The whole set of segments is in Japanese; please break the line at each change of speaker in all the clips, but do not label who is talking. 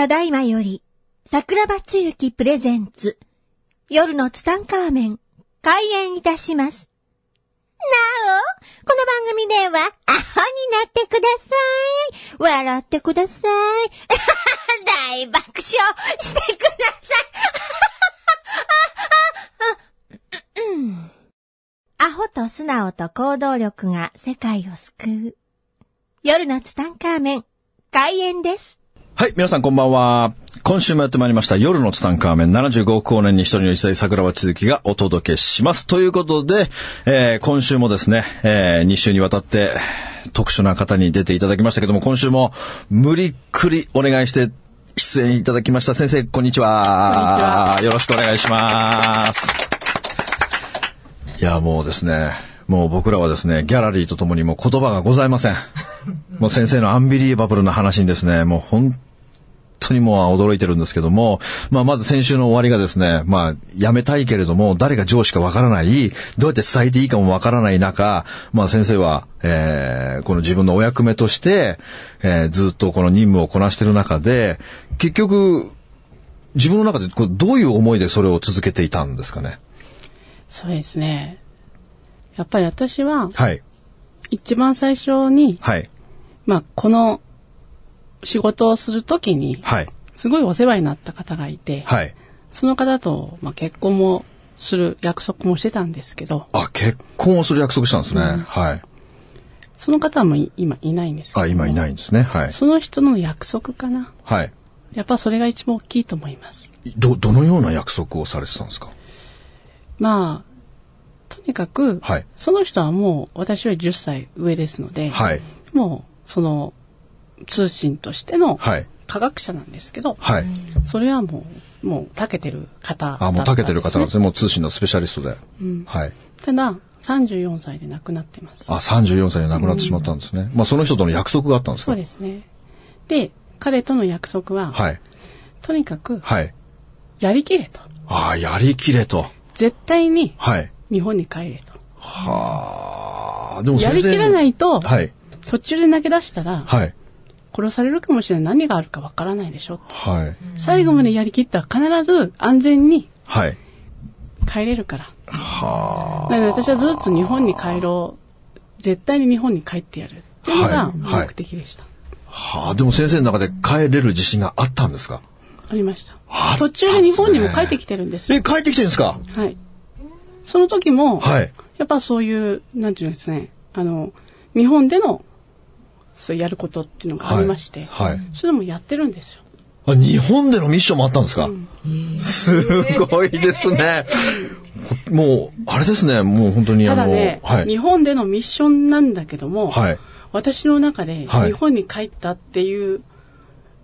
ただいまより、桜庭つゆきプレゼンツ、夜のツタンカーメン、開演いたします。なお、この番組では、アホになってください。笑ってください。大爆笑してください。う んアホと素直と行動力が世界を救う。夜のツタンカーメン、開演です。
はい、皆さんこんばんは。今週もやってまいりました夜のツタンカーメン75億光年に一人の一歳桜庭続きがお届けします。ということで、えー今週もですね、え2週にわたって特殊な方に出ていただきましたけども、今週も無理っくりお願いして出演いただきました。先生、こんにちは。よろしくお願いします。いや、もうですね、もう僕らはですね、ギャラリーとともにもう言葉がございません。もう先生のアンビリーバブルな話にですね、もう本当にもう驚いてるんですけども、まあまず先週の終わりがですね、まあ辞めたいけれども、誰が上司かわからない、どうやって伝えていいかもわからない中、まあ先生は、えー、この自分のお役目として、えーずっとこの任務をこなしてる中で、結局、自分の中でこうどういう思いでそれを続けていたんですかね？
そうですね。やっぱり私は、
はい。
一番最初に、
はい。
まあ、この仕事をするときに、
はい。
すごいお世話になった方がいて、
はい。
その方と、まあ、結婚もする約束もしてたんですけど、
あ、結婚をする約束したんですね。はい。
その方もい今いないんですけど。
あ、今いないんですね。はい。
その人の約束かな。
はい。
やっぱそれが一番大きいと思います。
ど、どのような約束をされてたんですか？
まあ、とにかく、
はい
その人はもう私より10歳上ですので、
はい。
もうその通信としての
はい。
科学者なんですけど、
はい。
それはもう、もう長けてる方だった
あ、もう長けてる方なんです
ね。
ね。もう通信のスペシャリストで。
うん
はい。
ただ、34歳で亡くなってます。
あ、34歳で亡くなってしまったんですね。まあ、その人との約束があったんですか？
そうですね。で、彼との約束は、
はい。
とにかく、
はい。
やりきれと。
ああ、やりきれと。
絶対に
はい。
日本に帰れと。
はあ。でも
やりきらないと、
はい。
途中で投げ出したら、
はい。
殺されるかもしれない。何があるかわからないでしょと。
はい。
最後までやりきったら必ず安全に
はい。
帰れるから。
は
なので私はずっと日本に帰ろう。絶対に日本に帰ってやる。っていうのが
はいはい
目的でした。
あ。はあ。でも先生の中で帰れる自信があったんですか？
ありました
あ。
途中で日本にも帰ってきてるんですよ。
え、帰ってきてるんですか？
はい。その時も、
はい。
やっぱそういう、なんていうんですかね、あの、日本での、そうやることっていうのがありまして、
はいはい
それもやってるんですよ。
あ、日本でのミッションもあったんですか、すごいですね。もう、あれですね、もう本当にあの、
ただね、
はい。
日本でのミッションなんだけども、
はい。
私の中で
はい
日本に帰ったっていう、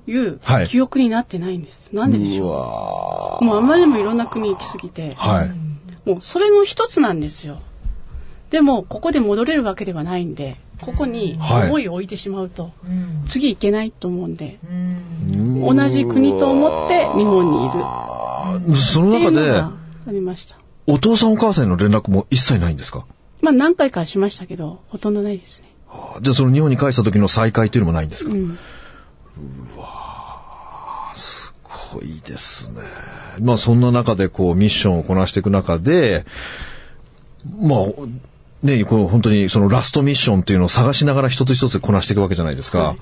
いう
はい
記憶になってないんです。なんででし
う？
ょ
わ
うもうあまりにもいろんな国行き過ぎて、
はい。
もうそれの一つなんですよ。でも、ここで戻れるわけではないんで、ここに
はい
思いを置いてしまうと、次行けないと思うんで、
同
同じ国と思って日本にいる
その中で、
ありました。
お父さんお母さんへの連絡も一切ないんですか？
まあ何回かしましたけど、ほとんどないですね。
じゃあその日本に帰した時の再会というのもないんですか、
うん。
すごいですね。まあそんな中でこうミッションをこなしていく中で、まあ、ね、こう本当にそのラストミッションっていうのを探しながら一つ一つこなしていくわけじゃないですか。
はい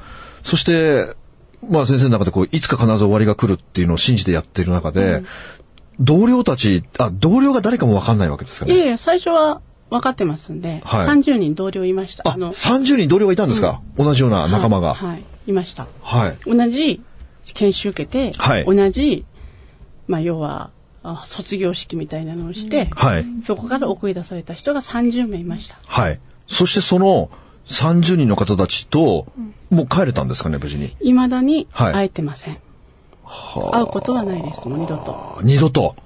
そして、まあ先生の中でこう、いつか必ず終わりが来るっていうのを信じてやっている中で、同僚たち、あ、同僚が誰かもわかんないわけですかね。
いやいや、最初は分かってますんで、
はい
30人同僚いました。
あ、30人同僚がいたんですか、同じような仲間が。
はい、はいいました。
はい。
同じ研修受けて、
はい
同じ、まあ要は、あ卒業式みたいなのをして、
はい。
そこから送り出された人が30名いました。
はい。そしてその30人の方たちと、もう帰れたんですかね、無事に？
未だに
はい
会えてません。会うことはないです、もう二度と。
二度と？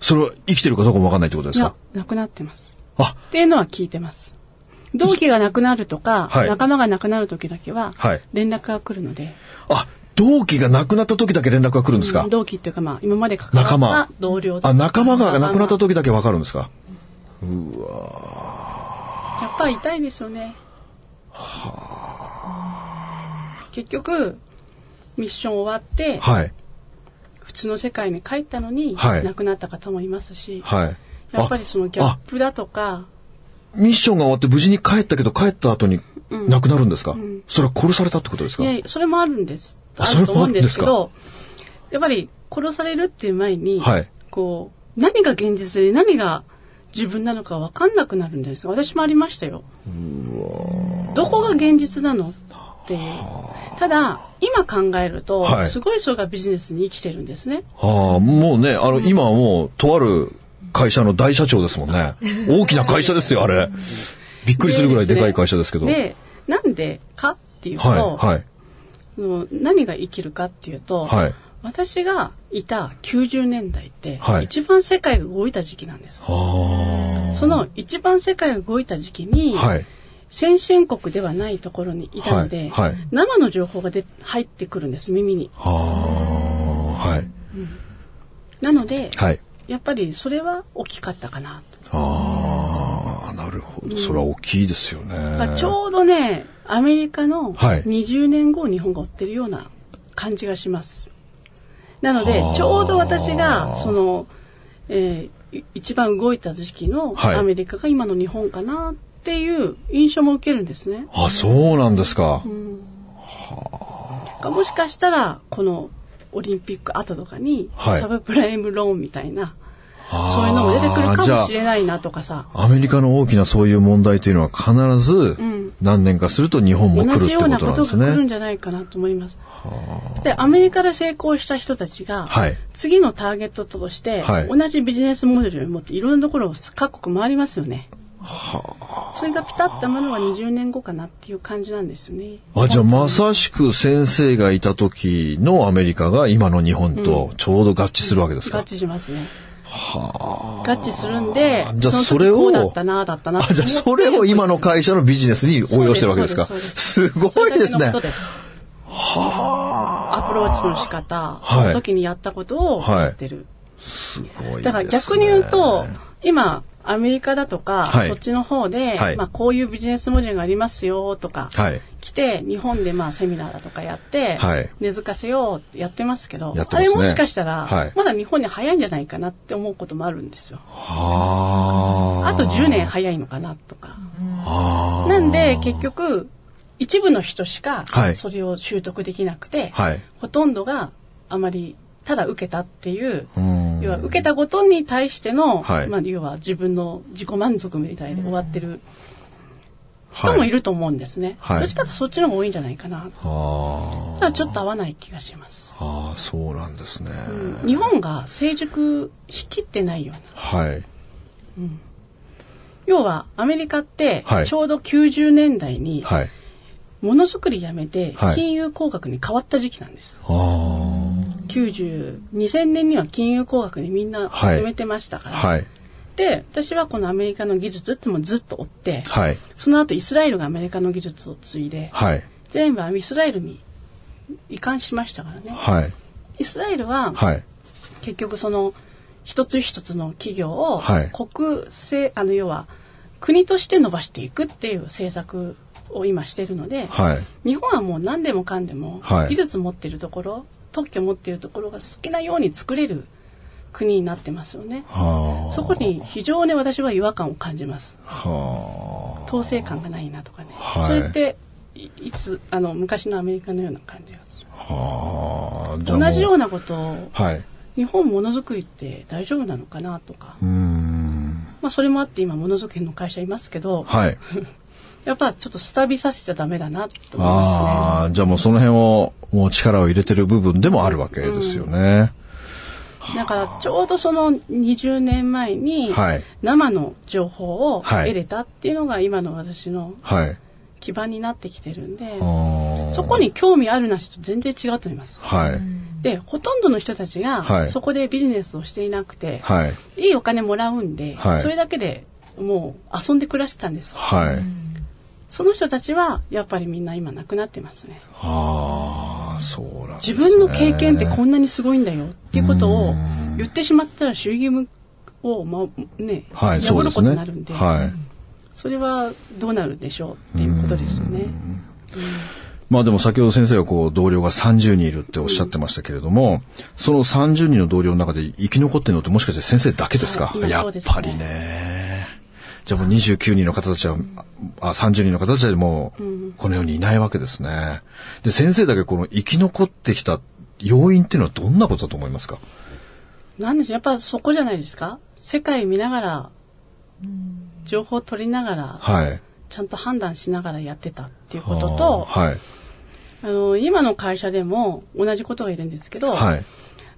それは生きてるかどうかもわかんないってことですか、
いや亡くなってます。
あ、
っていうのは聞いてます。同期が亡くなるとか、
はい
仲間が亡くなる時だけは
はい、
連絡が来るので、
あ、同期が亡くなった時だけ連絡が来るんですか、
うん同期っていうかまあ、今まで関わ
仲間。
った同僚
あ、仲間が亡くなった
時
時だけわかるんですか？
やっぱり痛いですよね。結局、ミッション終わって、
はい。
普通の世界に帰ったのに、
はい。
亡くなった方もいますし、
はい。
やっぱりそのギャップだとか、
ミッションが終わって無事に帰ったけど、帰った後に亡くなるんですか、
ん
それは殺されたってことですか？
いやそれもあるんです。
あ
あると思うんですけ
それ
ど、やっぱり殺されるっていう前に、
はい
こう、何が現実で何が自分なのか分かんなくなるんです。私もありましたよ。どこが現実なのっていう。ただ、今考えると、
はい
すごい人がビジネスに生きてるんですね。
ああ、もうね、あの、今はもう、とある会社の大社長ですもんね。大きな会社ですよ、あれ。びっくりするぐらいでかい会社ですけど。
で、なんでかっていうと、
はい、はい、
その何が生きるかっていうと、
はい。
私がいた90年代って、
はい
一番世界が動いた時期なんです。
あ
その一番世界が動いた時期に、
あ。はい。
先進国ではないところにいたので、
はいはい
生の情報がで入ってくるんです、耳に。
はい。
なので、
はい。
やっぱりそれは大きかったかなと。
なるほど。それは大きいですよね。
まあちょうどね、アメリカの
はい
20年後を日本が追ってるような感じがします。なので
はあ、
ちょうど私が、その、えーい一番動いた時期の
はい
アメリカが今の日本かなっていう印象も受けるんですね。
あ、そうなんですか。
もしかしたら、このオリンピック後とかに、
はい
サブプライムローンみたいな、
あー
そういうのも出てくるかもしれないなとかさ、
アメリカの大きなそういう問題というのは必ず
ん
何年かすると日本も来る
同じよう
ってことな
なんことが来るん
ですね。
じゃないかなと思います。で、アメリカで成功した人たちが、
はい
次のターゲットとして、
はい
同じビジネスモデルを持っていろんなところを各国回りますよね。それがピタッと合うのは20年後かなっていう感じなんですよね。
あ、じゃあまさしく先生がいた時のアメリカが今の日本とちょうど合致するわけですか、
合致しますね。合致するんで、
じゃあ
の
それを
時こうだったな、だったな
あ、じゃあそれを今の会社のビジネスに応用してるわけですか？
すそうです。
すごいですね。
それだけのこ。とです。アプローチの仕方、
はい。
その時にやったことをやってる。
すごいですね。
だから逆に言うと、今、アメリカだとか、
はい。
そっちの方で、
はい。
まあこういうビジネスモデルがありますよとか、
はい。
来て、日本でまあセミナーだとかやって、
はい
根付かせようってやってますけど、
ね
あれもしかしたら、
はい
まだ日本に早いんじゃないかなって思うこともあるんですよ。
はあ。
あと10年早いのかなとか。なんで結局、一部の人しか
はい
それを習得できなくて、
はい。
ほとんどがあまりただ受けたっていう、
うん
要は受けたことに対しての、
はい
まあ、要は自分の自己満足みたいで終わってる人もいると思うんですね。
はい
どっちかとそっちの方が多いんじゃないかな。
は
ただちょっと合わない気がします。
あ。ああ、そうなんですね。
日本が成熟しきってないような。
はい。
要はアメリカって
はい
ちょうど90年代に
はい。
ものづくりやめて
はい
金融工学に変わった時期なんです。
あ
90、2000年には金融工学にみんな
はい
埋めてましたか
あ。
ら。
はい。
で、私はこのアメリカの技術ってもずっと追って、
はい。
その後イスラエルがアメリカの技術を継いで、
はい。
全部イスラエルに移管しましたからね。
はい。
イスラエルは
はい。
結局その一つ一つの企業を
はい
国政、あの要は国として伸ばしていくっていう政策を今してるので、
はい。
日本はもう何でもかんでも
はい
技術持ってるところ、特許持ってるところが好きなように作れる国になってますよね。
はあ。
そこに非常に私は違和感を感じます。
は
統制感がないなとかね。
はい
それっていいつあの昔のアメリカのような感じがする。
あ。は
同じようなことを
はい。
日本ものづくりって大丈夫なのかなとか。まあそれもあって今ものづくりの会社いますけど、
はい。
やっぱちょっとスタビさせちゃダメだなと思い
あ
ま
あ、じゃあもうその辺をもう力を入れてる部分でもあるわけですよね。
すね。だからちょうどその20年前に
はい。
生の情報を
はい
得れたっていうのが今の私の
はい。
基盤になってきてるんで、そこに興味あるなしと全然違うと思います。
はい。
で、ほとんどの人たち
は
が
い
そこでビジネスをしていなくて、
はい。
いいお金もらうんで、
はい
それだけでもう遊んで暮らしてたんです。
はい。
その人たちはやっぱりみんな今亡くなってますね。
ああ、そうなんですね。
自分の経験ってこんなにすごいんだよっていうことを言ってしまったら主義義務を、まね、
はい、そ
破る。ことになるんで、
はい。
それはどうなるでしょうっていうことですよね。
まあでも先ほど先生はこう同僚が30人いるっておっしゃってましたけれども、その30人の同僚の中で生き残ってるのってもしかして先生だけですか、
はい今
やっ
そうですね
ぱりね。じゃあもう29人の方たちは、あ30人の方たちはもうこの世にいないわけですね。で、先生だけこの生き残ってきた要因っていうのはどんなことだと思いますか？
なんでしょう、やっぱそこじゃないですか？世界見ながら、情報を取りながら、
はい。
ちゃんと判断しながらやってたっていうことと、
はい。
あの、今の会社でも同じことがいるんですけど、
はい。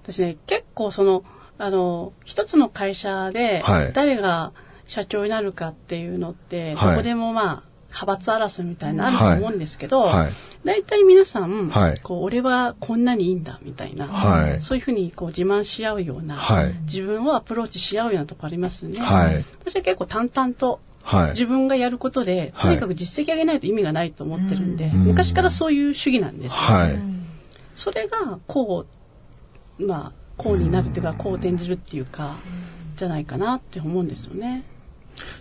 私ね、結構その、あの、一つの会社で
はい、
誰が社長になるかっていうのって、
はい
どこでもまあ、派閥争いみたいなのあると思うんですけど、
はい。
大体皆さん、
はい
こう、俺はこんなにいいんだ、みたいな、
はい
そういうふうにこう自慢し合うような、
はい
自分をアプローチし合うようなとこありますよね。
はい。
私は結構淡々と
はい。
自分がやることで、
はい
とにかく実績上げないと意味がないと思ってるんで、
ん
昔からそういう主義なんですよ。
はい。
それがこう、まあ、こうになるっていうか、こう転じるっていうか、じゃないかなって思うんですよね。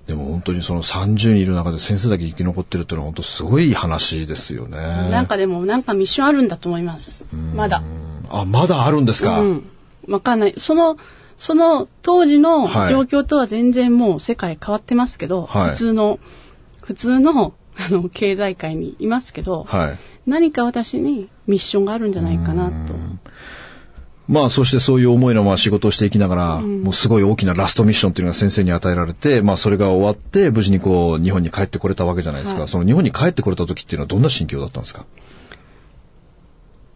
でも本当にその30人いる中で先生だけ生き残ってるっていうのは本当すごい話ですよね。
なんかでも、なんかミッションあるんだと思います。まだ。
あ、まだあるんですか、
うん。わかんない。その、その当時の
はい
状況とは全然もう世界変わってますけど、
はい
普通の、普通の、あの、経済界にいますけど、
はい。
何か私にミッションがあるんじゃないかなと。
まあ、そしてそういう思いのまま仕事をしていきながら、もうすごい大きなラストミッションっていうのが先生に与えられて、まあ、それが終わって、無事にこう、日本に帰ってこれたわけじゃないですか。
はい
その日本に帰ってこれた時っていうのはどんな心境だったんですか？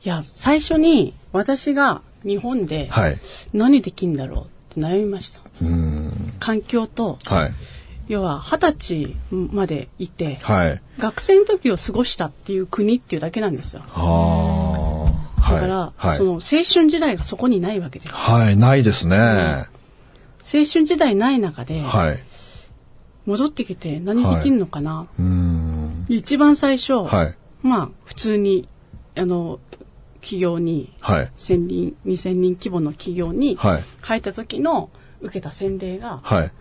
いや、最初に私が日本で
はい。
何できんだろうって悩みました。
うーん。
環境と、
はい。
要は二十歳までいて、
はい。
学生の時を過ごしたっていう国っていうだけなんですよ。
はあ。
だから、
はい。
その青春時代がそこにないわけです。
はい、ないですね。
青春時代ない中で、
はい。
戻ってきて何できるのかな、
うーん。
一番最初、
はい。
まあ普通にあの企業に
はい。
1000人2000人規模の企業に
はい。
入った時の受けた洗礼が、
はい。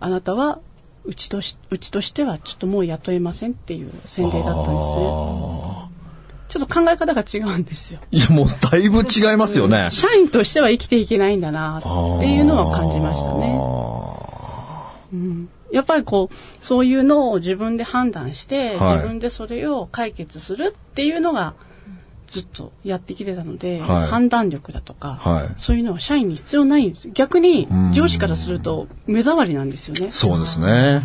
あなたはうちとしうちとしてはちょっともう雇えませんっていう洗礼だったんですね。
あ
ちょっと考え方が違うんですよ。
ーいや、もうだいぶ違いますよね。
社員としては生きていけないんだなっていうのは感じましたね。うんやっぱりこう、そういうのを自分で判断して、
はい
自分でそれを解決するっていうのがずっとやってきてたので、
はい
判断力だとか、
はい
そういうのは社員に必要ないんです。逆に
うん
上司からすると目障りなんですよね。
そうですね。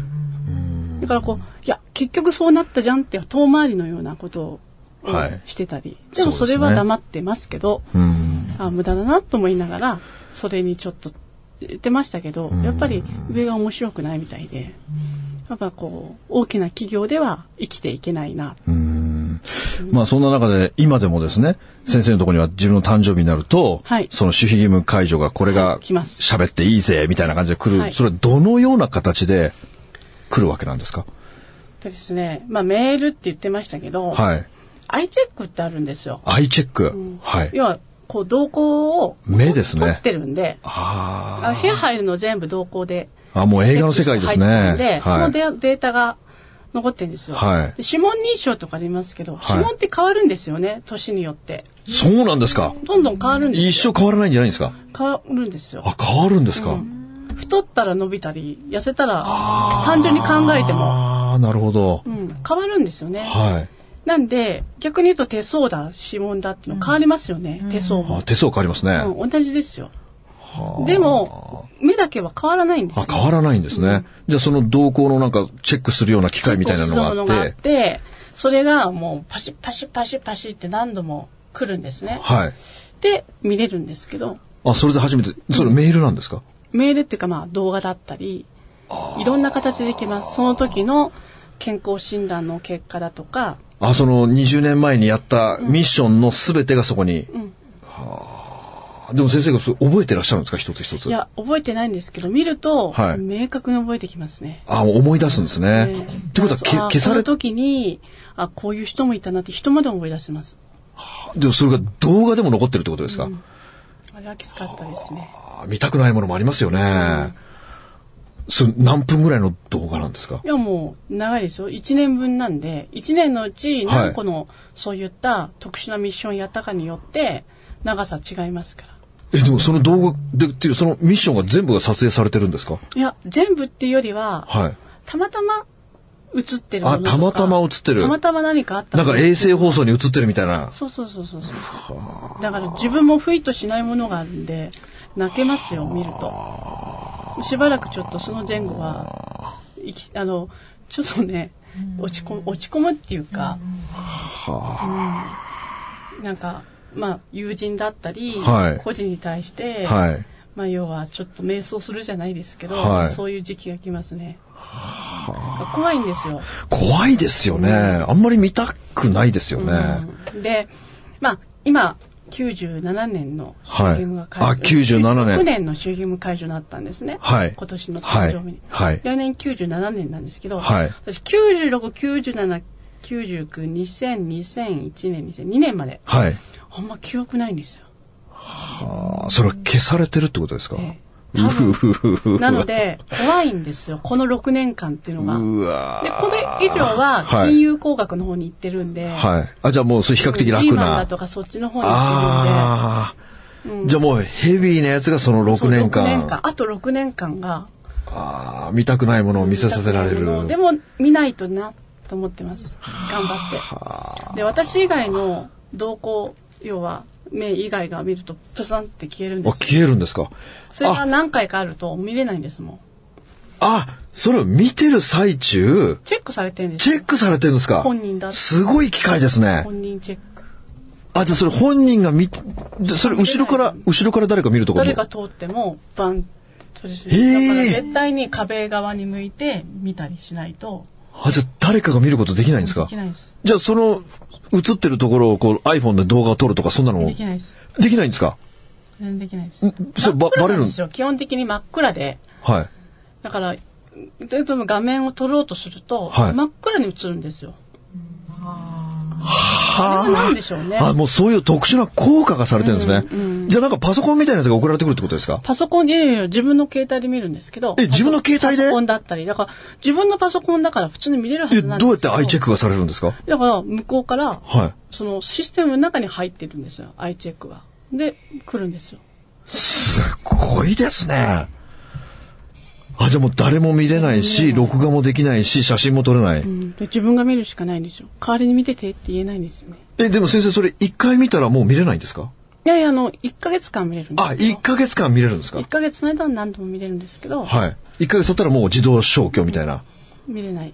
だからこう、いや、結局そうなったじゃんって遠回りのようなことを
はい。
してたり、でも
そ
れは黙ってますけど、
うん。
あ無駄だなと思いながら、それにちょっと言ってましたけど、
ん。
やっぱり上が面白くないみたいで、やっぱこう、大きな企業では生きていけないな。
うん。まあそんな中で今でもですね、先生のところには自分の誕生日になると、
はい。
その守秘義務解除がこれが喋っていいぜみたいな感じで来る、
はい。
それはどのような形で来るわけなんですか？
でですね、まあメールって言ってましたけど、
はい。
アイチェックってあるんですよ。
アイチェック。はい。
要は、こう、動向を
目ですね
取ってるんで、
あ
あ部屋入るの全部動向で。
あ。あ、もう映画の世界ですね。
で、そ
はい。
のデデータが残ってるんですよ。
はい
で指紋認証とかありますけど、
い
指紋って変わるんですよね、年によって。
そうなんですか。
どんどん変わるんですよ。
一生変わらないんじゃないんですか？
変わるんですよ。
あ、変わるんですか？
太ったら伸びたり、痩せたら、単純に考えても、
ああ、なるほど。
うん、変わるんですよね。
はい。
なんで、逆に言うと手相だ、指紋だっていうの変わりますよね、手相も
あ。手相変わりますね。
うん、同じですよ。でも、目だけは変わらないんですよ
あ、変わらないんですね。じゃあその動向のなんかチェックするような機械みたいなのがあっ
そういうものがあ
て
っ、て、それがもうパシッパシッパシッパシッって何度も来るんですね。
はい。
で、見れるんですけど、
あ、それで初めて、それメールなんですか？
メールっていうかまあ動画だったり、いろんな形でできます。その時の健康診断の結果だとか、
あ、その20年前にやったミッションのすべてがそこに。
ん
はあでも先生がそれ覚えてらっしゃるんですか？一つ一つ。
いや、覚えてないんですけど、見ると、
はい
明確に覚えてきますね。
あ、思い出すんですね。
ね
ってことはけ
あ
消され
この時に、あ、こういう人もいたなって人まで思い出せます。
でもそれが動画でも残ってるってことですか、
あれはきつかったですね。
あ見たくないものもありますよね。それ何分ぐらいの動画なんですか？
いやもう長いですよ。1年分なんで、1年のうち何個のそういった特殊なミッションやったかによって長さ違いますから。
え、でもその動画でっていう、そのミッションが全部が撮影されてるんですか？
いや、全部っていうよりは、
はい。
たまたま映ってる
あたまたま映ってる
たまたま何かあった
なんか衛星放送に映ってるみたいな。
そうそうそうそうそう。だから自分も不意としないものがあるんで、泣けますよ、見ると。しばらくちょっとその前後は、いきあの、ちょっとね、落ち込む、落ち込むっていうか、うんなんか、まあ、友人だったり、
はい
個人に対して、
はい。
まあ、要はちょっと迷走するじゃないですけど、
はい
そういう時期が来ますね。怖いんですよ。
怖いですよね。あんまり見たくないですよね。
うんで、まあ、今、97年の衆議院務が解除、
はい。あ97年。
6年の衆議院務解除になったんですね。
はい。
今年の
はい
誕生日に。
はい。
来年97年なんですけど、
はい。
私96、97、99、2000、2001年、2002年まで、
はい。
あんま記憶ないんですよ。
あーそれは消されてるってことですか、
ええなので、怖いんですよ。この6年間っていうのが。
うわー
で、これ以上は
はい
金融工学の方に行ってるんで、
はい。あ、じゃあもうそれ比較的楽
リーマンだ
な。
とかそっちの方に行って
ああ、じゃあもうヘビーなやつがその
るんで、
6年間。
そう6年間。あと6年間が、
ああ、見たくないものを見せさせられる。
でも見ないとなと思ってます。頑張って。で、私以外の動向、要は目以外が見るとプサンって消えるんで
あ、
すよ。
消えるんですか？
それが何回かあると見れないんですもん。
あ、それを見てる最中、
チェックされてるんですよ。
チェックされてるんですか？
本人だ
すごい機械ですね。
本人チェック。
あ、じゃあそれ本人が見て、でそれ後ろから、後ろから誰か見るとこ
誰が通ってもバンとですね
へー
だから絶対に壁側に向いて見たりしないと
あ、じゃあ誰かが見ることできないんですか？
できないです。
じゃあその映ってるところをこう iPhone で動画を撮るとかそんなのも
できないです。
できないんですか？
全然できないです。
んそればバレる
なんですよ。基本的に真っ暗で。
はい。
だから、ででも画面を撮ろうとすると、
はい
真っ暗に映るんですよ。は何でしょうね。
あ、もうそういう特殊な効果がされてるんですね。
うんうん
じゃあなんかパソコンみたいなやつが送られてくるってことですか？
パソコンで自分の携帯で見るんですけど。
え自分の携帯で？
パソコンだったり。だから自分のパソコンだから普通に見れるは
え、
ずなんです
どうやってアイチェッ
ク
クがされるんですか？
だから向こうから、
はい。
そのシステムの中に入ってるんですよ。アイチェックが。で、来るんですよ。
すごいですね。あ、じゃあもう誰も見れないし、録画もできないし、写真も撮れない。
うん、で自分が見るしかないんですよ。代わりに見ててって言えないんですよね。
え、でも先生それ一回見たらもう見れないんですか？
いやいや、あの、1ヶ月間見れるんです
あ、
けど。
1ヶ月間見れるんですか
？1ヶ月の間は何度も見れるんですけど、
はい。1ヶ月経ったらもう自動消去みたいな。
見れない。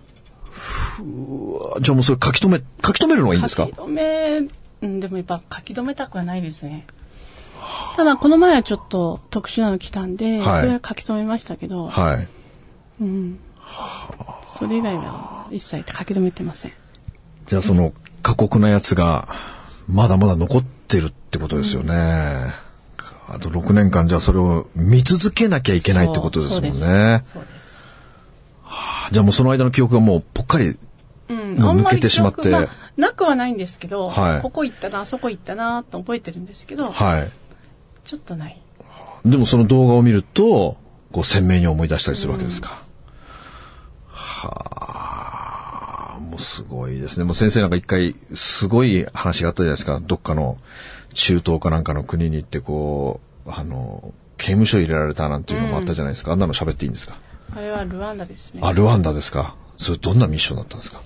じゃあもうそれ書き留め、書き留めるのがいいんですか？
書き留め、うん、でもやっぱ書き留めたくはないですね。ただ、この前はちょっと特殊なの来たんで、
はい
それは書き留めましたけど、
はい。
うん。それ以外は一切書き留めてません。
じゃあその過酷なやつがまだまだ残ってるってことですよね。あと6年間じゃあそれを見続けなきゃいけないってことですもんね。
そうです。
じゃあもうその間の記憶がもうぽっかり。
うん、
もう
あんまり
抜けてしまって
記憶まあなくはないんですけど、
はい
ここ行ったな、あそこ行ったな、と覚えてるんですけど、
はい。
ちょっとない。
でもその動画を見ると、こう鮮明に思い出したりするわけですか。はあ、もうすごいですね。もう先生なんか一回すごい話があったじゃないですか。どっかの中東かなんかの国に行ってこう、あの、刑務所入れられたなんていうのもあったじゃないですか。あんなの喋っていいんですか？
あれはルワンダですね。
あ、ルワンダですか？それどんなミッションだったんですか？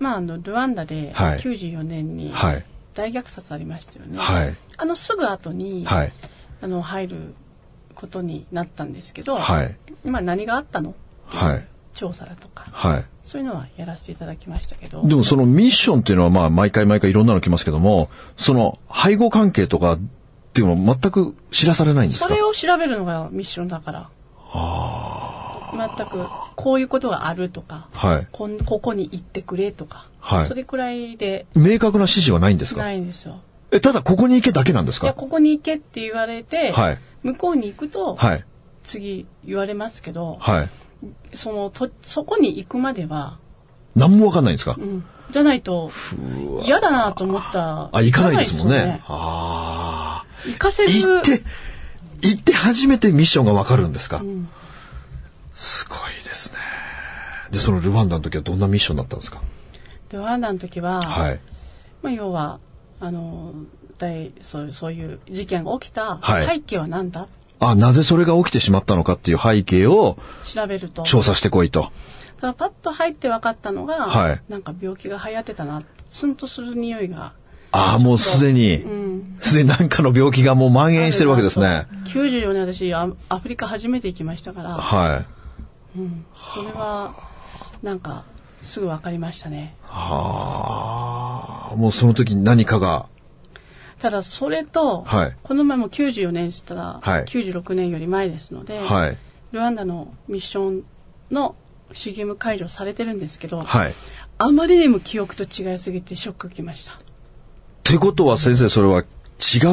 まあ、あの、ルワンダで
はい
94年に
はい。
大虐殺ありましたよね。
はい。
あのすぐ後に、
はい。
あの入ることになったんですけど、
はい。
今何があったの？
はい
調査だとか、
はい。
そういうのはやらせていただきましたけど、
でもそのミッションっていうのはまあ毎回毎回いろんなの来ますけども、その背後関係とかっていうのは全く知らされないんですか？
それを調べるのがミッションだから、全くこういうことがあるとか、
はい。
こんここに行ってくれとか、
はい
それくらいで
明確な指示はないんですか？
ないんですよ。
え、ただここに行けだけなんです
いや、
か
ここに行けって言われて、
はい。
向こうに行くと、
はい。
次言われますけど、
はい。
そのと、そこに行くまでは、
何もわかんないんですか？
うん、じゃないと、嫌だなと思ったら、
あ、行かないですもんね。
行かないですよ
ああ。
行かせる。
行って、行って初めてミッションがわかるんですか、
うん
すごいですね。で、そのルワンダの時はどんなミッションだったんですか？
でワンダの時は、
はい。
まあ、要はあの大そういうそういう事件が起きた
はい。
背景は何だ、
あ、なぜそれが起きてしまったのかっていう背景を
調べると。
調査してこいと。
ただパッと入って分かったのが、
はい。
なんか病気が流行ってたな。ツンとする匂いが、
ああ、もうすでに。
う、ん、
すでに何かの病気がもう蔓延してるわけですね。
94年私アアフリカ初めて行きましたから、
はい。
うん、それはなんかすぐ分かりましたね。
はあ、もうその時に何かが、
ただそれと、
はい。
この前も94年したら、
はい。
96年より前ですので、
はい。
ルワンダのミッションの C ゲーム解除されてるんですけど、
はい。
あまりにも記憶と違いすぎてショック受けました。
ってことは先生、それは違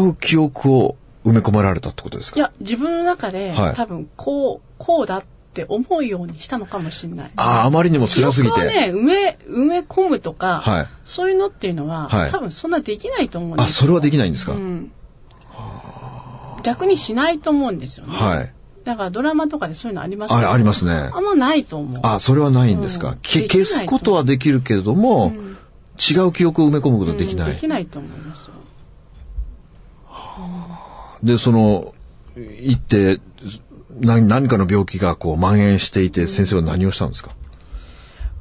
う記憶を埋め込まれたってことですか？
いや、自分の中で、
はい。
多分こう、こうだって思うようにしたのかもしれない。
ああ、あまりにも辛すぎて。
ね、埋め、埋め込むとか、
はい
そういうのっていうのは、
はい
多分そんなできないと思うんです
あ、
よ。
それはできないんですか、
うん。逆にしないと思うんですよね。
はい。
だからドラマとかでそういうのあります
あありますね
あんまないと思う。
あ、それはないんですか、
うん
消すことはできるけれども、
うん
違う記憶を埋め込むことはできない。
うんできないと思いますよ。
で、その、行って、何何かの病気がこう蔓延していて、先生は何をしたんですか？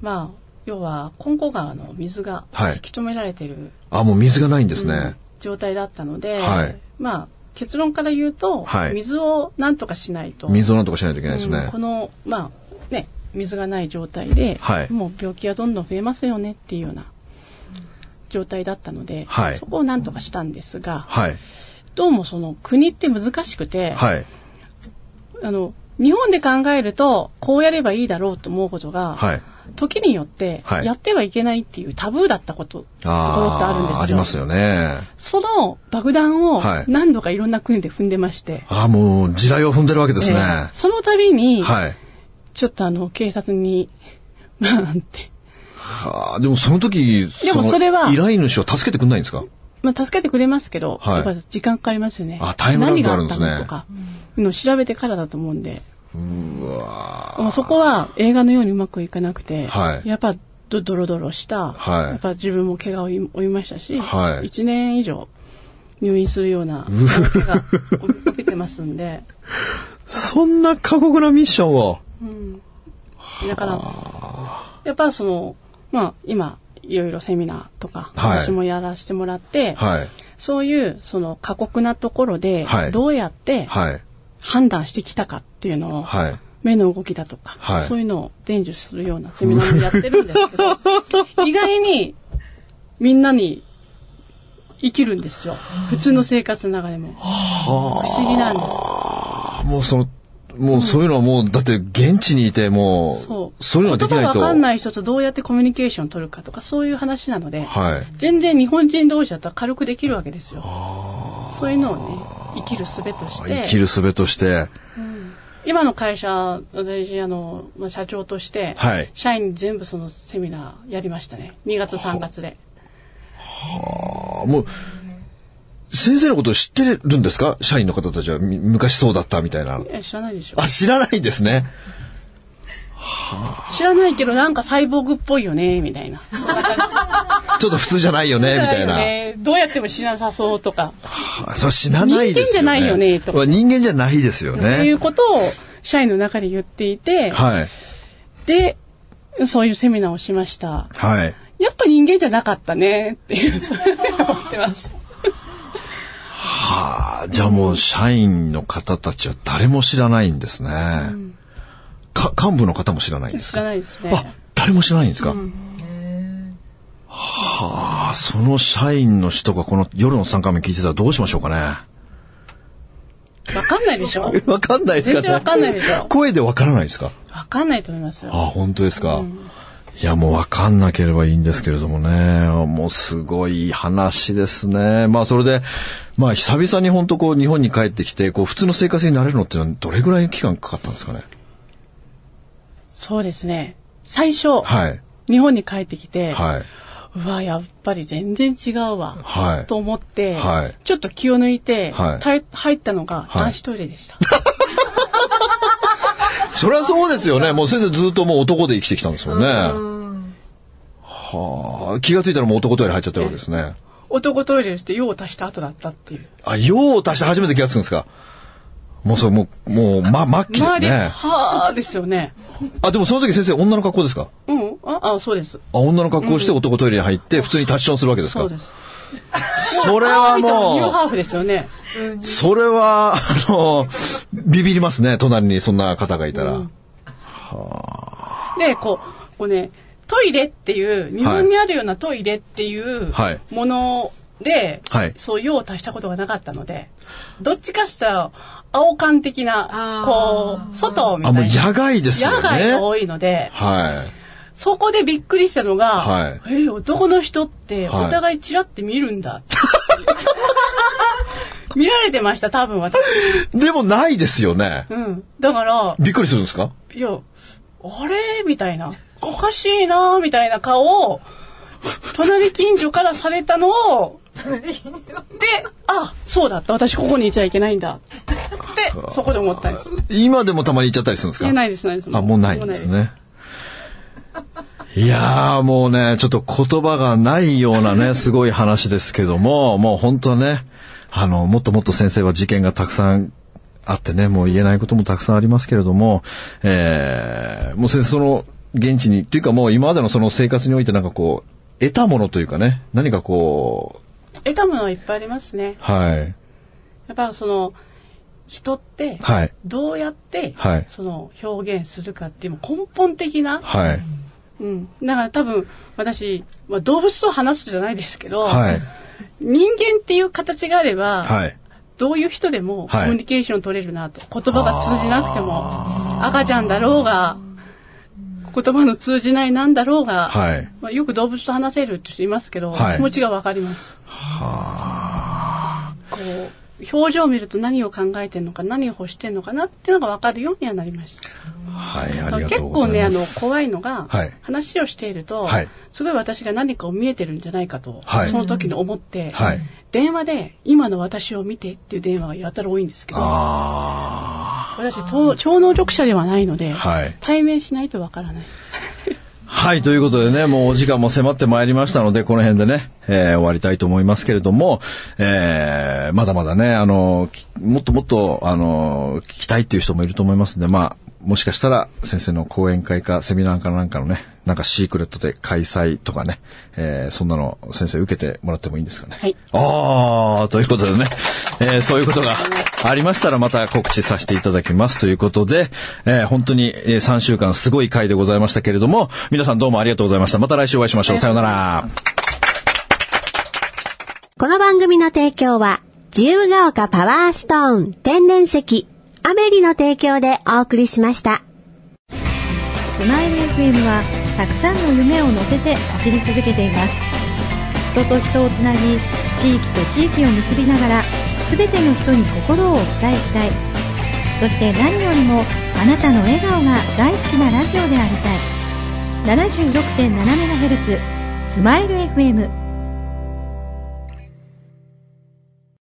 まあ、要は、金庫川の水が
はい
せき止められてる、
あ、もう水がないんですね。
うん状態だったので、
はい
まあ、結論から言うと、
はい
水をなんとかしないと。
水をなんとかしないといけないですね
うんこ。の、まあ、ね、水がない状態で、
はい
もう病気がどんどん増えますよねっていうような状態だったので、
はい
そこをなんとかしたんですが、
はい。
どうもその国って難しくて、
はい。
あの、日本で考えると、こうやればいいだろうと思うことが、
はい。
時によって
はい
やってはいけないっていうタブーだったこと、ところってあるんですよ。
あありますよね。
その爆弾を
はい
何度かいろんな国で踏んでまして、
ああ、もう時代を踏んでるわけですね。
えーその度に、
はい。
ちょっとあの、警察に、なんて、
はあ、でもその時、
でもそれは
の依頼主を助けてくんないんですか？
まあ、助けてくれますけど、
はい。
やっぱ時間かかりますよね。
あタイムラグがあるんですね。
何があったのとか、のを調べてからだと思うんで、
うわ
もうそこは映画のようにうまくいかなくて、
はい。
やっぱドドロドロした、
はい。
やっぱ自分も怪我を負いましたし、
はい。
1年以上入院するような大怪我を受けてますんで、
そんな過酷なミッションを。
だから、やっぱその、まあ今、いろいろセミナーとか、
はい
私もやらせてもらって、
はい。
そういうその過酷なところで
はい、
どうやって
はい。
判断してきたかっていうのを、
はい。
目の動きだとか、
はい
そういうのを伝授するようなセミナーもやってるんですけど、意外にみんなに生きるんですよ。普通の生活の中でも。不思議なんです。
あもうその、もうそういうのはもう、だって現地にいてもう、
そう。
そういうのができないと。
言葉わかんない人とどうやってコミュニケーションを取るかとか、そういう話なので、
はい。
全然日本人同士だったら軽くできるわけですよ。そういうのをね、生きる術として。
生きる術として。
今の会社、私、あの、まあ社長として、
はい
社員に全部そのセミナーやりましたね。2月3月で。
あもう、先生のことを知ってるんですか？社員の方たちはみ昔そうだったみたいな。
え、知らないでしょ
あ、知らないですね。
知らないけどなんかサイボーグっぽいよね、みたいな。
ちょっと普通じゃないよ
じ
ね、みたいな。
ねどうやっても知らなさそうとか、
あそれ死なないですよね。
人間じゃないよねとか
人間じゃないですよ
ってい
ね。
うことを社員の中で言っていて、
はい。
で、そういうセミナーをしました。
はい。
やっぱ人間じゃなかったね、っていう、そういうふうに思ってます。
はあ、じゃあもう社員の方たちは誰も知らないんですね。か幹部の方も知らないんです
知
から
ないですね。
あ、誰も知らないんですか、はあ、その社員の人がこの夜の参加目聞いてたらどうしましょうかね？
わかんないでしょ？
わかんないですかね？
全然わかんないでしょ？
声でわからないですか？
わかんないと思いますよ。
あ、本当ですか？いや、もうわかんなければいいんですけれどもね。もうすごい話ですね。まあ、それで、まあ、久々に本当こう、日本に帰ってきて、こう、普通の生活になれるのっていうのはどれぐらいの期間かかったんですかね？
そうですね。最初、
はい。
日本に帰ってきて、
はい。
うわ、やっぱり全然違うわ。
はい。
と思って、
はい
ちょっと気を抜いて、
はい
た入ったのが
はい
男子トイレでした。
そりゃそうですよね。もう先生ずっともう男で生きてきたんですもんね。はあ、気がついたらもう男トイレ入っちゃってるわけですね。
男トイレして用を足した後だったっていう。
あ、用を足して初めて気がつくんですかもうそれもう、もう、ま、末期ですね。
はあですよね。
あ、でもその時先生女の格好ですか？
うん。あ、あ、そうです。
あ、女の格好をして男トイレに入って普通にタッチションするわけですか？
そうです。
それは
ニュー
も
ハーフですよね。
う、それは、あの、ビビりますね。隣にそんな方がいたら。
で、こう、こうね、トイレっていう、日本にあるようなトイレっていう
はい
もので、
はい
そう用を足したことがなかったので、どっちかしたら、青缶的な、こう、外みた
あ、
いな。
もう野外ですよね。
野外が多いので、
はい。
そこでびっくりしたのが、
はい
えー男の人って
はい
お互いチラって見るんだって。見られてました、多分私。
でもないですよね。
うん。だから、
びっくりするんですか？
いや、あれ？みたいな。おかしいなみたいな顔を、隣近所からされたのを、で、あ、そうだった。私ここにいちゃいけないんだ。って、そこで思ったんです。
今でもたまに行っちゃったりするんですか？
いや、ないです、ないです。
あ、もうないんですね。いやーもうね、ちょっと言葉がないようなね、すごい話ですけども、もう本当ね、あの、もっともっと先生は事件がたくさんあってね、もう言えないこともたくさんありますけれども、えー、もう先生その、現地に、っていうかもう今までのその生活においてなんかこう、得たものというかね、何かこ
得たものはいっぱいありますね。
う、はい、
やっぱその、人って、
はい、
どうやって、
はい。
その表現するかっていう根本的な、
はい、
うん。だから多分、私、まあ、動物と話すじゃないですけど、
はい、
人間っていう形があれば、
はい。
どういう人でもコ
はい
ミュニケーション取れるなと。言葉が通じなくても、赤ちゃんだろうが、言葉の通じないなんだろうが、
はい
まあ、よく動物と話せるって人いますけど、
はい
気持ちがわかります。こう、表情を見ると何を考えてるのか、何を欲してるのかなっていうのがわかるようにはなりました。
はい、
結構ね、あの怖いのが、
はい。
話をしていると、
はい。
すごい私が何かを見えてるんじゃないかと、
はい。
その時に思って、
はい。
電話で今の私を見てっていう電話がやたら多いんですけど、
あ
私、と超能力者ではないので、
はい。
対面しないとわからない。
はい、ということでね、もうお時間も迫ってまいりましたので、この辺でね、えー終わりたいと思いますけれども、えーまだまだね、あの、きもっともっと、あの、聞きたいっていう人もいると思いますんで、まあ、もしかしたら先生の講演会かセミナーかなんかのね、なんかシークレットで開催とかね、えーそんなの先生受けてもらってもいいんですかね？
はい。
ああ、ということでね、えーそういうことがありましたらまた告知させていただきますということで、えー本当に、えー3週間すごい回でございましたけれども、皆さんどうもありがとうございました。また来週お会いしましょう。さようなら。
この番組の提供は、自由が丘パワーストーン天然石、アメリの提供でお送りしました。
スマイル FM はたくさんの夢を乗せて走り続けています人と人をつなぎ地域と地域を結びながら全ての人に心をお伝えしたい。そして何よりもあなたの笑顔が大好きなラジオでありたい。76.7MHz スマイル FM